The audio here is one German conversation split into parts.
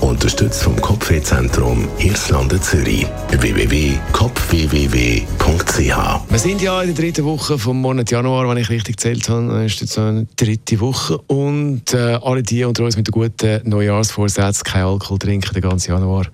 Unterstützt vom Kopfwehzentrum Irlande Zürich. www.kopfwww.ch Wir sind ja in der dritten Woche vom Monat Januar, wenn ich richtig gezählt habe. Ist jetzt so eine dritte Woche. Und äh, alle die unter uns mit den guten Neujahrsvorsätzen kein Alkohol trinken den ganzen Januar,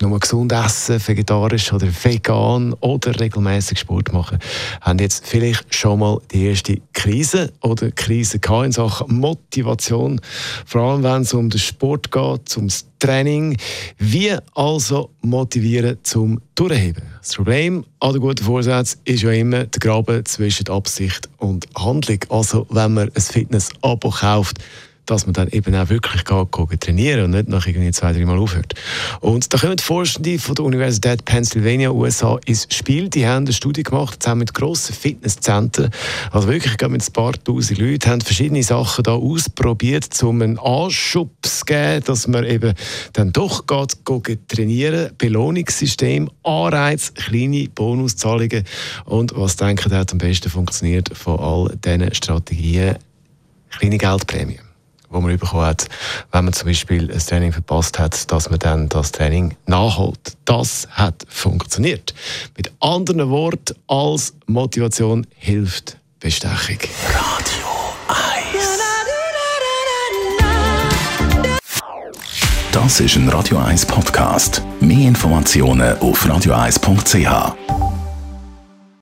nur gesund essen, vegetarisch oder vegan oder regelmäßig Sport machen, haben jetzt vielleicht schon mal die erste Krise oder Krise in Sachen Motivation. Vor allem, wenn es um den Sport geht, ums Training. Wie also motivieren zum Durchheben? Das Problem an den guten Vorsätzen ist ja immer der Graben zwischen Absicht und Handlung. Also wenn man ein Fitness-Abo kauft, dass man dann eben auch wirklich geht, trainieren und nicht nach irgendwie zwei, drei Mal aufhört. Und da kommen Forschende von der Universität Pennsylvania, USA, ins Spiel. Die haben eine Studie gemacht, zusammen mit grossen Fitnesszentren, also wirklich mit ein paar tausend Leuten, haben verschiedene Sachen da ausprobiert, um einen Anschubs zu geben, dass man eben dann doch geht, geht trainieren. Belohnungssystem, Anreiz, kleine Bonuszahlungen und was denken hat am besten funktioniert von all diesen Strategien? Kleine Geldprämie wo man bekommen hat, wenn man zum Beispiel ein Training verpasst hat, dass man dann das Training nachholt. Das hat funktioniert. Mit anderen Worten, als Motivation hilft Bestechung. Radio 1. Das ist ein Radio 1 Podcast. Mehr Informationen auf radio1.ch.